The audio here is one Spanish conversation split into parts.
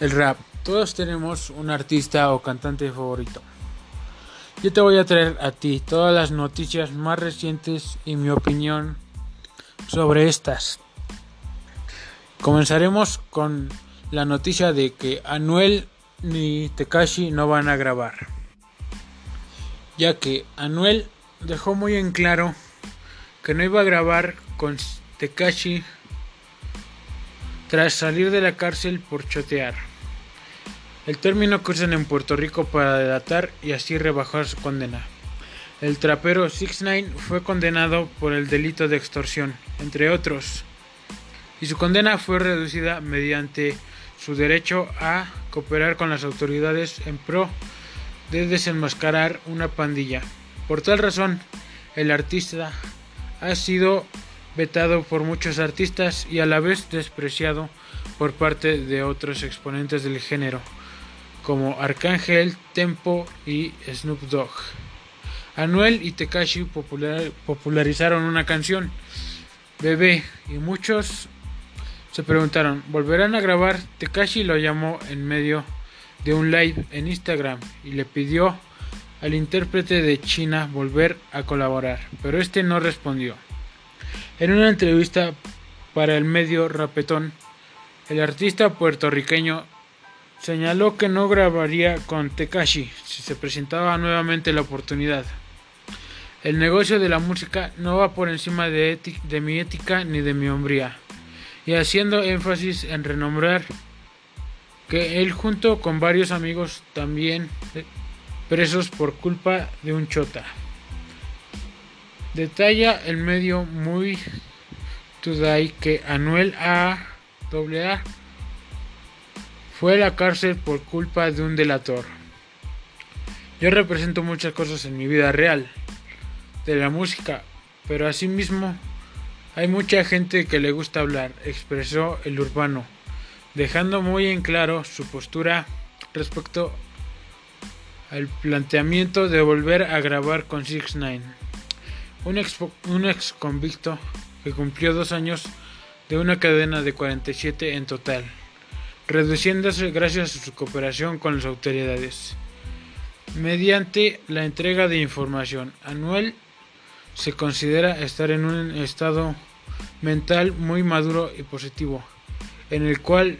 El rap. Todos tenemos un artista o cantante favorito. Yo te voy a traer a ti todas las noticias más recientes y mi opinión sobre estas. Comenzaremos con la noticia de que Anuel ni Tekashi no van a grabar. Ya que Anuel dejó muy en claro que no iba a grabar con Tekashi tras salir de la cárcel por chotear. El término que usan en Puerto Rico para delatar y así rebajar su condena. El trapero 69 fue condenado por el delito de extorsión, entre otros, y su condena fue reducida mediante su derecho a cooperar con las autoridades en pro de desenmascarar una pandilla. Por tal razón, el artista ha sido vetado por muchos artistas y a la vez despreciado por parte de otros exponentes del género, como Arcángel, Tempo y Snoop Dogg. Anuel y Tekashi popularizaron una canción, Bebé, y muchos se preguntaron, ¿volverán a grabar? Tekashi lo llamó en medio de un live en Instagram y le pidió al intérprete de China volver a colaborar, pero este no respondió. En una entrevista para el medio Rapetón, el artista puertorriqueño señaló que no grabaría con Tekashi si se presentaba nuevamente la oportunidad. El negocio de la música no va por encima de, mi ética ni de mi hombría, y haciendo énfasis en renombrar que él junto con varios amigos también eh, presos por culpa de un chota. Detalla el medio muy today que Anuel A. fue a la cárcel por culpa de un delator. Yo represento muchas cosas en mi vida real, de la música, pero asimismo hay mucha gente que le gusta hablar, expresó el urbano, dejando muy en claro su postura respecto al planteamiento de volver a grabar con 6 9 un ex, un ex convicto que cumplió dos años de una cadena de 47 en total, reduciéndose gracias a su cooperación con las autoridades. Mediante la entrega de información anual, se considera estar en un estado mental muy maduro y positivo, en el cual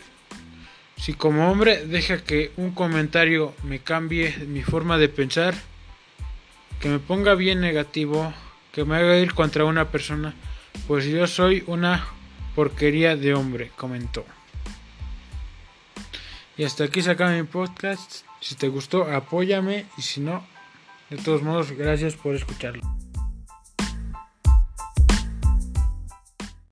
si como hombre deja que un comentario me cambie mi forma de pensar, que me ponga bien negativo, que me haga ir contra una persona, pues yo soy una porquería de hombre, comentó. Y hasta aquí se acaba mi podcast. Si te gustó, apóyame y si no, de todos modos, gracias por escucharlo.